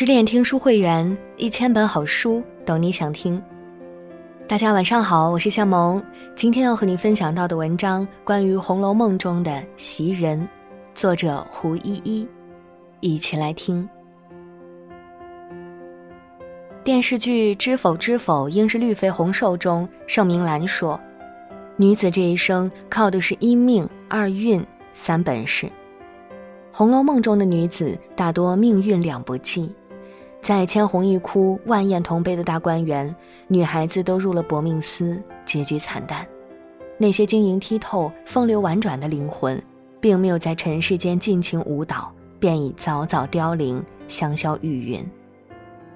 十点听书会员，一千本好书，懂你想听。大家晚上好，我是向萌。今天要和你分享到的文章，关于《红楼梦》中的袭人，作者胡依依。一起来听。电视剧《知否知否，应是绿肥红瘦》中，盛明兰说：“女子这一生靠的是一命、二运、三本事。”《红楼梦》中的女子大多命运两不济。在千红一哭、万艳同悲的大观园，女孩子都入了薄命司，结局惨淡。那些晶莹剔透、风流婉转的灵魂，并没有在尘世间尽情舞蹈，便已早早凋零，香消玉殒。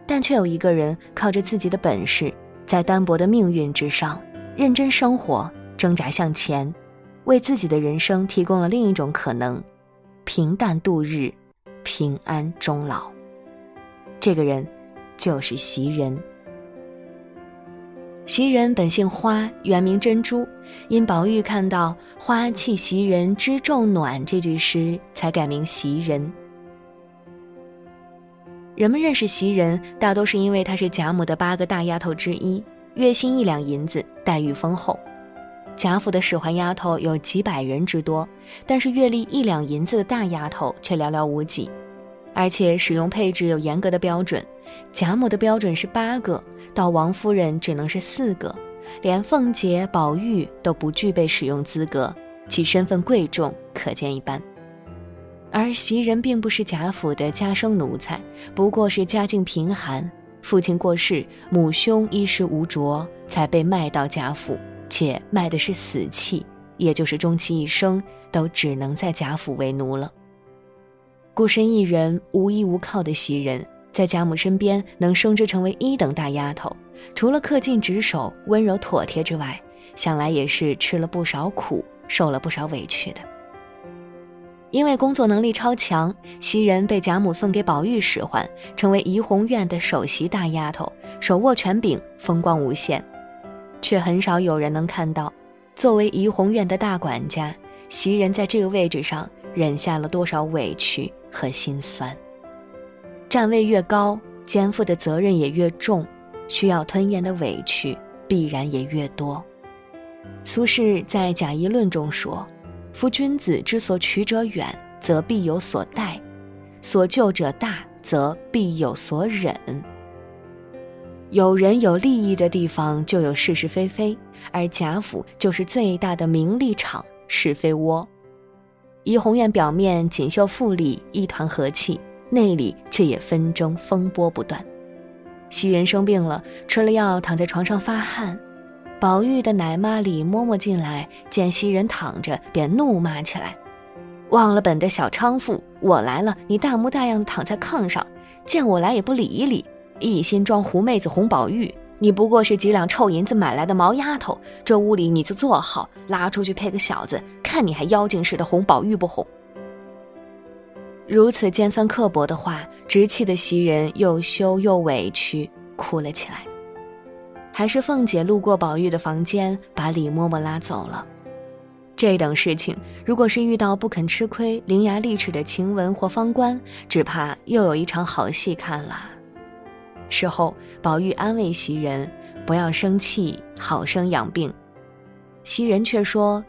但却有一个人靠着自己的本事，在单薄的命运之上，认真生活，挣扎向前，为自己的人生提供了另一种可能：平淡度日，平安终老。这个人，就是袭人。袭人本姓花，原名珍珠，因宝玉看到“花气袭人知昼暖”这句诗，才改名袭人。人们认识袭人，大多是因为她是贾母的八个大丫头之一，月薪一两银子，待遇丰厚。贾府的使唤丫头有几百人之多，但是月例一两银子的大丫头却寥寥无几。而且使用配置有严格的标准，贾母的标准是八个，到王夫人只能是四个，连凤姐、宝玉都不具备使用资格，其身份贵重可见一斑。而袭人并不是贾府的家生奴才，不过是家境贫寒，父亲过世，母兄衣食无着，才被卖到贾府，且卖的是死契，也就是终其一生都只能在贾府为奴了。孤身一人、无依无靠的袭人，在贾母身边能升职成为一等大丫头，除了恪尽职守、温柔妥帖之外，想来也是吃了不少苦、受了不少委屈的。因为工作能力超强，袭人被贾母送给宝玉使唤，成为怡红院的首席大丫头，手握权柄，风光无限。却很少有人能看到，作为怡红院的大管家，袭人在这个位置上忍下了多少委屈。和心酸。站位越高，肩负的责任也越重，需要吞咽的委屈必然也越多。苏轼在《贾谊论》中说：“夫君子之所取者远，则必有所待；所救者大，则必有所忍。”有人有利益的地方，就有是是非非，而贾府就是最大的名利场、是非窝。怡红院表面锦绣富丽，一团和气，内里却也纷争风波不断。袭人生病了，吃了药，躺在床上发汗。宝玉的奶妈李嬷嬷进来，见袭人躺着，便怒骂起来：“忘了本的小娼妇！我来了，你大模大样的躺在炕上，见我来也不理一理，一心装狐妹子哄宝玉。你不过是几两臭银子买来的毛丫头，这屋里你就坐好，拉出去配个小子。”看你还妖精似的哄宝玉不哄？如此尖酸刻薄的话，直气的袭人又羞又委屈，哭了起来。还是凤姐路过宝玉的房间，把李嬷嬷拉走了。这等事情，如果是遇到不肯吃亏、伶牙俐齿的晴雯或方官，只怕又有一场好戏看了。事后，宝玉安慰袭人：“不要生气，好生养病。”袭人却说。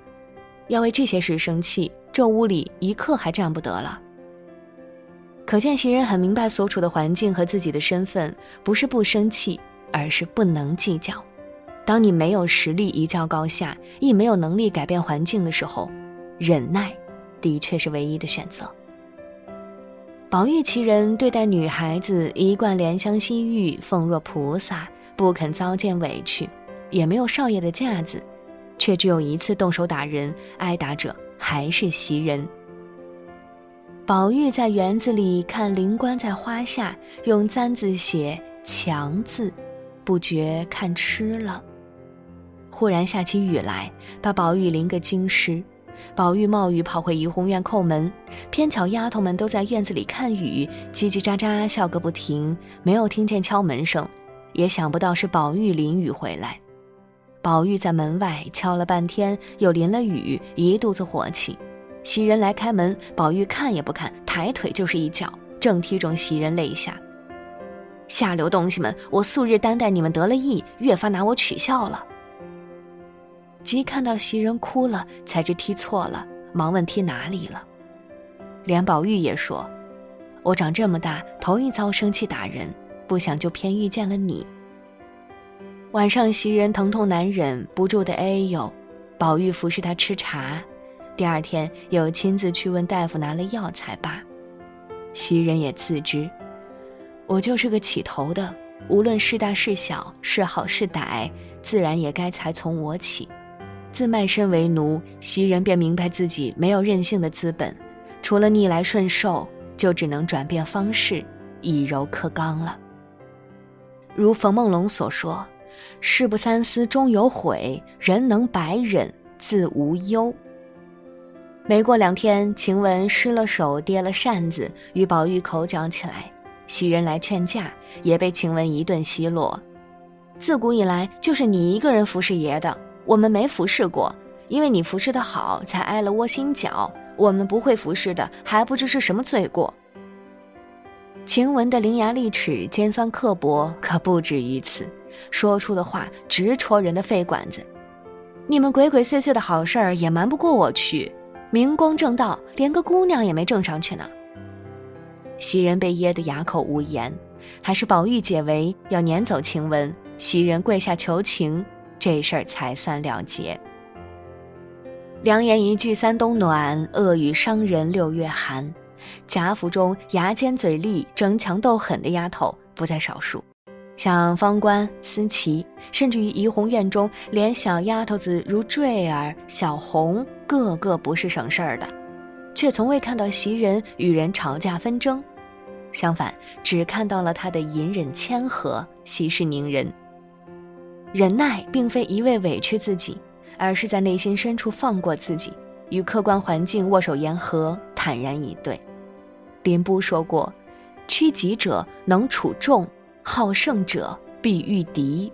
要为这些事生气，这屋里一刻还站不得了。可见袭人很明白所处的环境和自己的身份，不是不生气，而是不能计较。当你没有实力一较高下，亦没有能力改变环境的时候，忍耐的确是唯一的选择。宝玉其人对待女孩子一贯怜香惜玉，奉若菩萨，不肯遭见委屈，也没有少爷的架子。却只有一次动手打人，挨打者还是袭人。宝玉在园子里看灵官在花下用簪子写“强”字，不觉看痴了。忽然下起雨来，把宝玉淋个精湿。宝玉冒雨跑回怡红院叩门，偏巧丫头们都在院子里看雨，叽叽喳喳笑个不停，没有听见敲门声，也想不到是宝玉淋雨回来。宝玉在门外敲了半天，又淋了雨，一肚子火气。袭人来开门，宝玉看也不看，抬腿就是一脚，正踢中袭人肋下。下流东西们！我素日担待你们得了意，越发拿我取笑了。即看到袭人哭了，才知踢错了，忙问踢哪里了。连宝玉也说：“我长这么大头一遭生气打人，不想就偏遇见了你。”晚上袭人疼痛难忍，不住的哎呦，宝玉服侍她吃茶，第二天又亲自去问大夫拿了药才罢。袭人也自知。我就是个起头的，无论是大是小，是好是歹，自然也该才从我起。自卖身为奴，袭人便明白自己没有任性的资本，除了逆来顺受，就只能转变方式，以柔克刚了。如冯梦龙所说：“事不三思终有悔，人能百忍自无忧。”没过两天，晴雯失了手，跌了扇子，与宝玉口角起来。袭人来劝架，也被晴雯一顿奚落。自古以来就是你一个人服侍爷的，我们没服侍过，因为你服侍的好，才挨了窝心脚。我们不会服侍的，还不知是什么罪过。晴雯的伶牙俐齿、尖酸刻薄，可不止于此，说出的话直戳人的肺管子。你们鬼鬼祟祟的好事儿也瞒不过我去，明光正道，连个姑娘也没挣上去呢。袭人被噎得哑口无言，还是宝玉解围，要撵走晴雯。袭人跪下求情，这事儿才算了结。良言一句三冬暖，恶语伤人六月寒。贾府中牙尖嘴利、争强斗狠的丫头不在少数，像方官、思琪，甚至于怡红院中连小丫头子如坠儿、小红，个个不是省事儿的。却从未看到袭人与人吵架纷争，相反，只看到了她的隐忍谦和、息事宁人。忍耐并非一味委屈自己，而是在内心深处放过自己，与客观环境握手言和，坦然以对。林波说过：“屈己者能处众，好胜者必御敌。”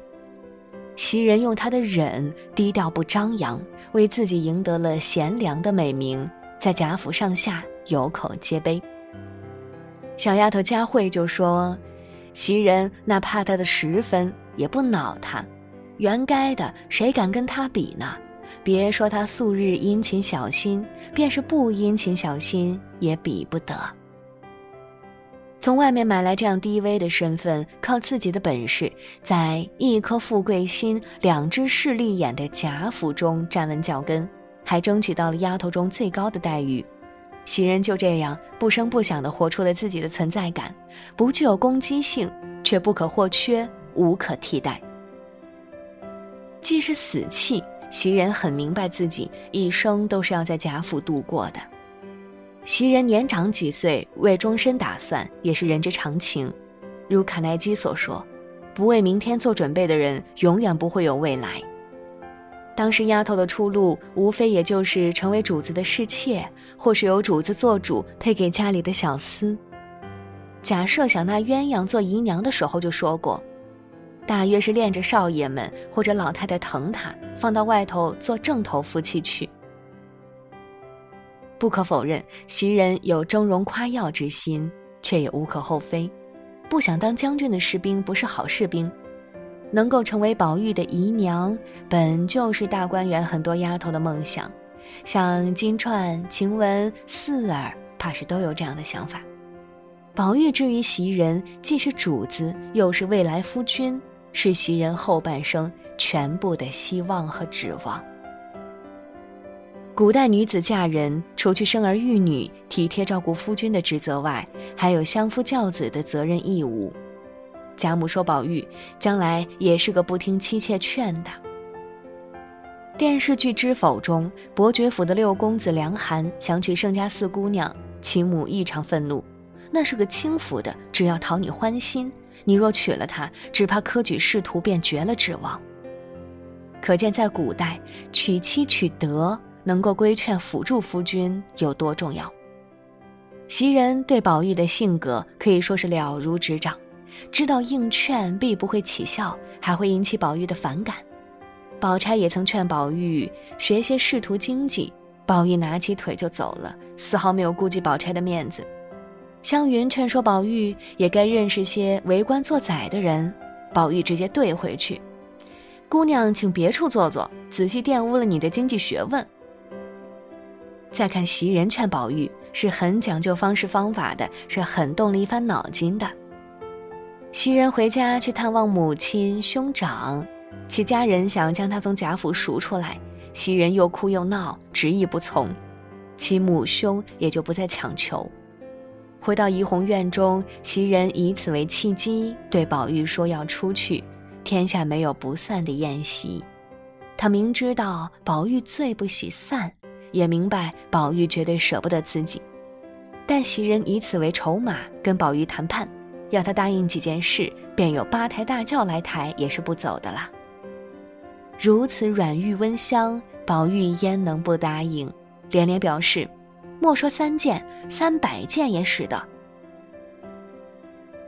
袭人用她的忍，低调不张扬，为自己赢得了贤良的美名。在贾府上下有口皆碑。小丫头佳慧就说：“袭人那怕他的十分，也不恼他，原该的，谁敢跟他比呢？别说他素日殷勤小心，便是不殷勤小心，也比不得。从外面买来这样低微的身份，靠自己的本事，在一颗富贵心、两只势利眼的贾府中站稳脚跟。”还争取到了丫头中最高的待遇，袭人就这样不声不响地活出了自己的存在感，不具有攻击性，却不可或缺，无可替代。既是死气，袭人很明白自己一生都是要在贾府度过的。袭人年长几岁，为终身打算，也是人之常情。如卡耐基所说：“不为明天做准备的人，永远不会有未来。”当时丫头的出路，无非也就是成为主子的侍妾，或是由主子做主配给家里的小厮。假设想纳鸳鸯做姨娘的时候就说过，大约是恋着少爷们或者老太太疼她，放到外头做正头夫妻去。不可否认，袭人有峥嵘夸耀之心，却也无可厚非。不想当将军的士兵不是好士兵。能够成为宝玉的姨娘，本就是大观园很多丫头的梦想，像金钏、晴雯、四儿，怕是都有这样的想法。宝玉至于袭人，既是主子，又是未来夫君，是袭人后半生全部的希望和指望。古代女子嫁人，除去生儿育女、体贴照顾夫君的职责外，还有相夫教子的责任义务。贾母说：“宝玉将来也是个不听妻妾劝的。”电视剧《知否》中，伯爵府的六公子梁寒想娶盛家四姑娘，其母异常愤怒。那是个轻浮的，只要讨你欢心。你若娶了她，只怕科举仕途便绝了指望。可见在古代，娶妻娶德能够规劝辅助夫君有多重要。袭人对宝玉的性格可以说是了如指掌。知道硬劝必不会起效，还会引起宝玉的反感。宝钗也曾劝宝玉学些仕途经济，宝玉拿起腿就走了，丝毫没有顾及宝钗的面子。湘云劝说宝玉也该认识些为官做宰的人，宝玉直接怼回去：“姑娘，请别处坐坐，仔细玷污了你的经济学问。”再看袭人劝宝玉，是很讲究方式方法的，是很动了一番脑筋的。袭人回家去探望母亲兄长，其家人想要将他从贾府赎出来，袭人又哭又闹，执意不从，其母兄也就不再强求。回到怡红院中，袭人以此为契机，对宝玉说要出去，天下没有不散的宴席。他明知道宝玉最不喜散，也明白宝玉绝对舍不得自己，但袭人以此为筹码，跟宝玉谈判，要他答应几件事，便有八抬大轿来抬，也是不走的啦。如此软玉温香，宝玉焉能不答应？连连表示。莫说三件，三百件也使得。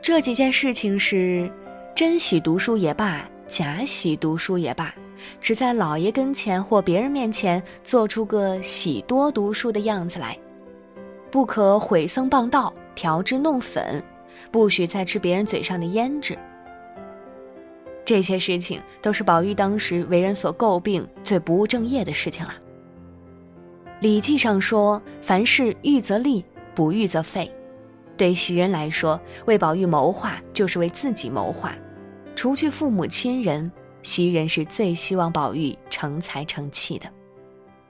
这几件事情是真喜读书也罢，假喜读书也罢，只在老爷跟前或别人面前做出个喜多读书的样子来，不可毁僧谤道、调脂弄粉，不许再吃别人嘴上的胭脂。这些事情都是宝玉当时为人所诟病、最不务正业的事情了。《礼记》上说：“凡事预则立，不预则废。”对袭人来说，为宝玉谋划就是为自己谋划。除去父母亲人，袭人是最希望宝玉成才成器的。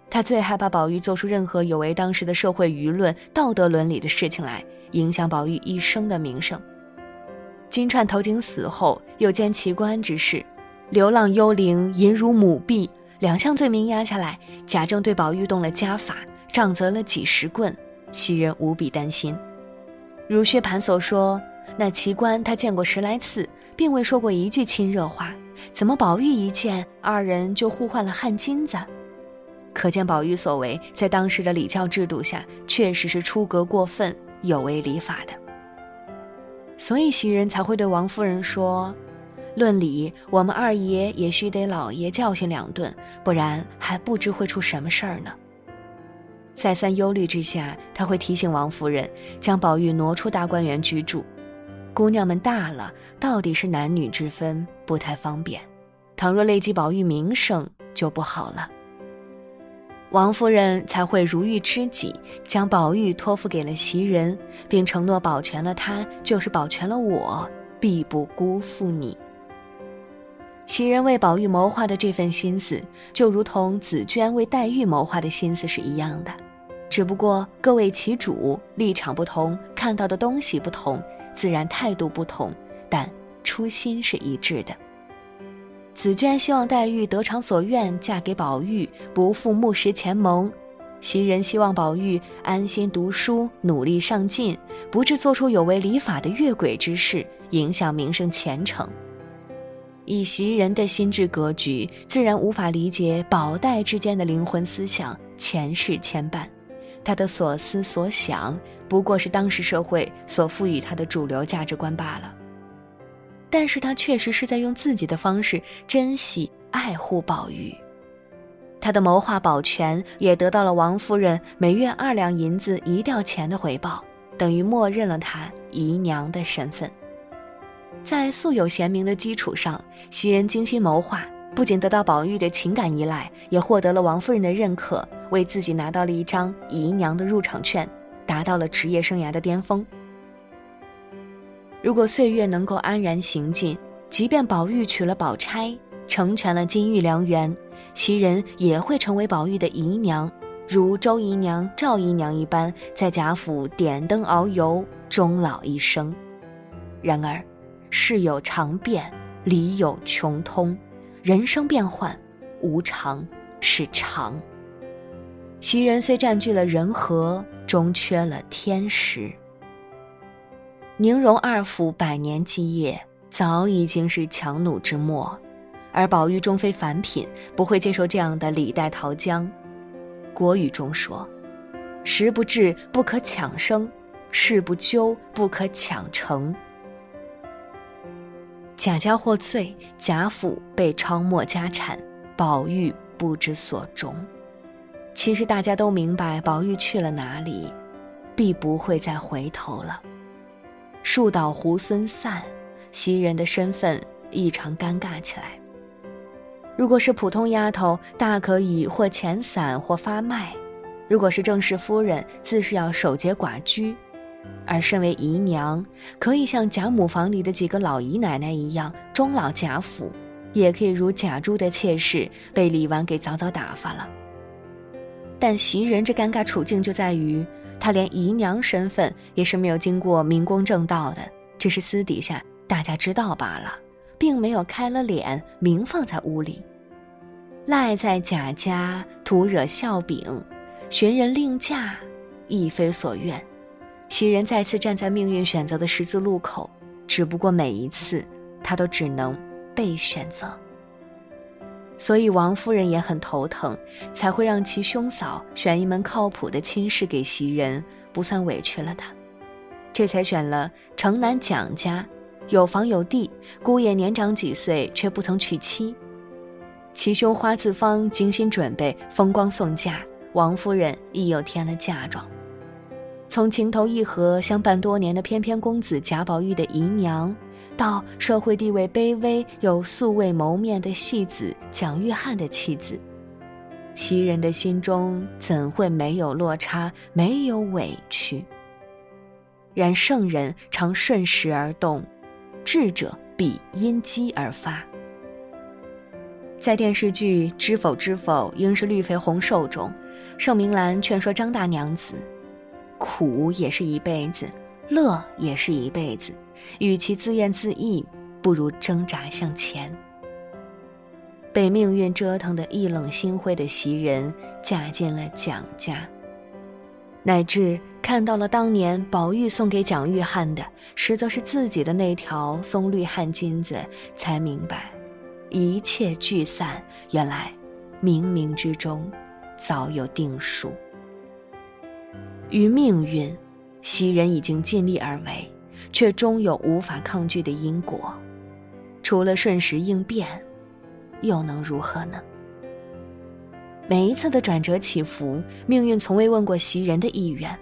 他最害怕宝玉做出任何有违当时的社会舆论、道德伦理的事情来，影响宝玉一生的名声。金钏投井死后，又兼奇观之事，流浪幽灵淫辱母婢。两项罪名压下来，贾政对宝玉动了家法，杖责了几十棍，袭人无比担心。如薛蟠所说，那奇观他见过十来次，并未说过一句亲热话，怎么宝玉一见，二人就互换了汗巾子？可见宝玉所为，在当时的礼教制度下，确实是出格过分，有违礼法的。所以袭人才会对王夫人说。论理，我们二爷也须得老爷教训两顿，不然还不知会出什么事儿呢。再三忧虑之下，他会提醒王夫人将宝玉挪出大观园居住。姑娘们大了，到底是男女之分，不太方便。倘若累及宝玉名声，就不好了。王夫人才会如遇知己，将宝玉托付给了袭人，并承诺保全了他，就是保全了我，必不辜负你。袭人为宝玉谋划的这份心思，就如同紫娟为黛玉谋划的心思是一样的，只不过各为其主，立场不同，看到的东西不同，自然态度不同，但初心是一致的。紫娟希望黛玉得偿所愿，嫁给宝玉，不负木石前盟；袭人希望宝玉安心读书，努力上进，不致做出有违礼法的越轨之事，影响名声前程。以袭人的心智格局，自然无法理解宝黛之间的灵魂思想前世牵绊，他的所思所想不过是当时社会所赋予他的主流价值观罢了。但是他确实是在用自己的方式珍惜爱护宝玉，他的谋划保全也得到了王夫人每月二两银子一吊钱的回报，等于默认了他姨娘的身份。在素有贤名的基础上，袭人精心谋划，不仅得到宝玉的情感依赖，也获得了王夫人的认可，为自己拿到了一张姨娘的入场券，达到了职业生涯的巅峰。如果岁月能够安然行进，即便宝玉娶了宝钗，成全了金玉良缘，袭人也会成为宝玉的姨娘，如周姨娘、赵姨娘一般，在贾府点灯熬油，终老一生。然而。事有常变，理有穷通，人生变幻，无常是常。袭人虽占据了人和，终缺了天时。宁荣二府百年基业，早已经是强弩之末，而宝玉终非凡品，不会接受这样的李代桃僵。国语中说：“时不至，不可强生；事不究，不可强成。”贾家获罪，贾府被抄没家产，宝玉不知所终。其实大家都明白，宝玉去了哪里，必不会再回头了。树倒猢狲散，袭人的身份异常尴尬起来。如果是普通丫头，大可以或遣散或发卖；如果是正室夫人，自是要守节寡居。而身为姨娘，可以像贾母房里的几个老姨奶奶一样终老贾府，也可以如贾珠的妾室被李纨给早早打发了。但袭人这尴尬处境就在于，她连姨娘身份也是没有经过明公正道的，只是私底下大家知道罢了，并没有开了脸明放在屋里，赖在贾家徒惹笑柄，寻人另嫁，亦非所愿。袭人再次站在命运选择的十字路口，只不过每一次，她都只能被选择。所以王夫人也很头疼，才会让其兄嫂选一门靠谱的亲事给袭人，不算委屈了她。这才选了城南蒋家，有房有地，姑爷年长几岁，却不曾娶妻。其兄花自芳精心准备，风光送嫁，王夫人亦又添了嫁妆。从情投意合、相伴多年的翩翩公子贾宝玉的姨娘，到社会地位卑微又素未谋面的戏子蒋玉菡的妻子，袭人的心中怎会没有落差、没有委屈？然圣人常顺时而动，智者必因机而发。在电视剧《知否知否，应是绿肥红瘦》中，盛明兰劝说张大娘子。苦也是一辈子，乐也是一辈子，与其自怨自艾，不如挣扎向前。被命运折腾得意冷心灰的袭人，嫁进了蒋家，乃至看到了当年宝玉送给蒋玉菡的，实则是自己的那条松绿汗巾子，才明白，一切聚散，原来冥冥之中早有定数。于命运，袭人已经尽力而为，却终有无法抗拒的因果。除了顺时应变，又能如何呢？每一次的转折起伏，命运从未问过袭人的意愿，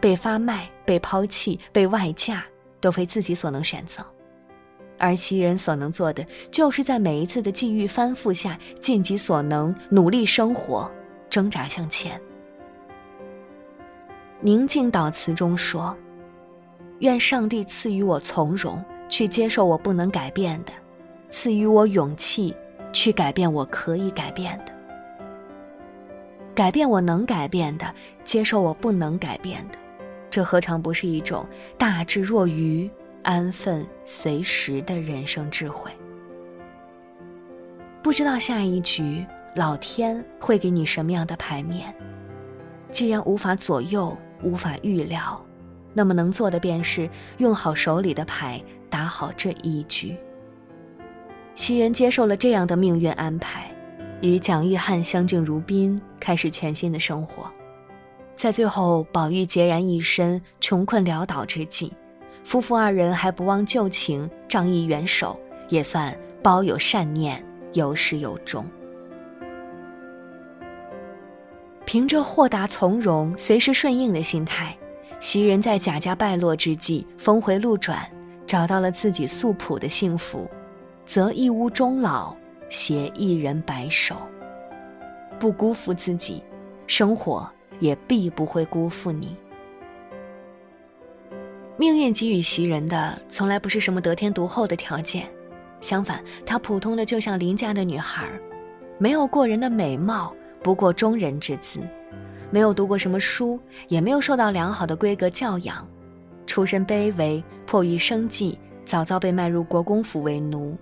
被发卖、被抛弃、被外嫁，都非自己所能选择。而袭人所能做的，就是在每一次的际遇翻覆下，尽己所能，努力生活，挣扎向前。宁静祷词中说：“愿上帝赐予我从容，去接受我不能改变的；赐予我勇气，去改变我可以改变的。改变我能改变的，接受我不能改变的，这何尝不是一种大智若愚、安分随时的人生智慧？不知道下一局老天会给你什么样的牌面？既然无法左右。”无法预料，那么能做的便是用好手里的牌，打好这一局。袭人接受了这样的命运安排，与蒋玉菡相敬如宾，开始全新的生活。在最后宝玉孑然一身、穷困潦倒之际，夫妇二人还不忘旧情，仗义援手，也算包有善念，有始有终。凭着豁达从容、随时顺应的心态，袭人在贾家败落之际峰回路转，找到了自己素朴的幸福，则一屋终老，携一人白首。不辜负自己，生活也必不会辜负你。命运给予袭人的从来不是什么得天独厚的条件，相反，她普通的就像邻家的女孩，没有过人的美貌。不过中人之资，没有读过什么书，也没有受到良好的规格教养，出身卑微，迫于生计，早早被卖入国公府为奴。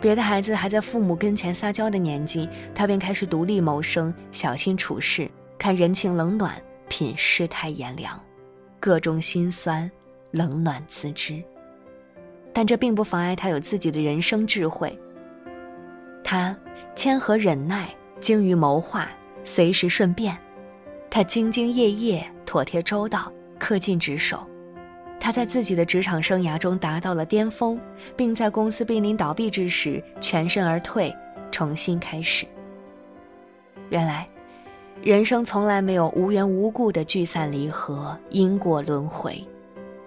别的孩子还在父母跟前撒娇的年纪，他便开始独立谋生，小心处事，看人情冷暖，品世态炎凉，各种心酸，冷暖自知。但这并不妨碍他有自己的人生智慧。他谦和忍耐。精于谋划，随时顺便，他兢兢业业、妥帖周到、恪尽职守。他在自己的职场生涯中达到了巅峰，并在公司濒临倒闭之时全身而退，重新开始。原来，人生从来没有无缘无故的聚散离合、因果轮回，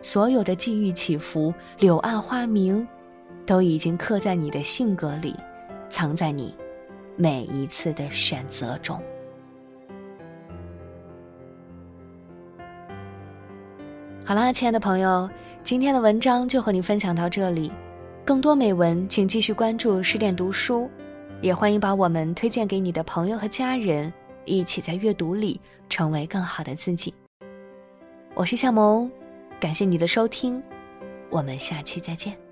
所有的际遇起伏、柳暗花明，都已经刻在你的性格里，藏在你每一次的选择中。好啦，亲爱的朋友，今天的文章就和你分享到这里。更多美文，请继续关注十点读书，也欢迎把我们推荐给你的朋友和家人，一起在阅读里成为更好的自己。我是夏萌，感谢你的收听，我们下期再见。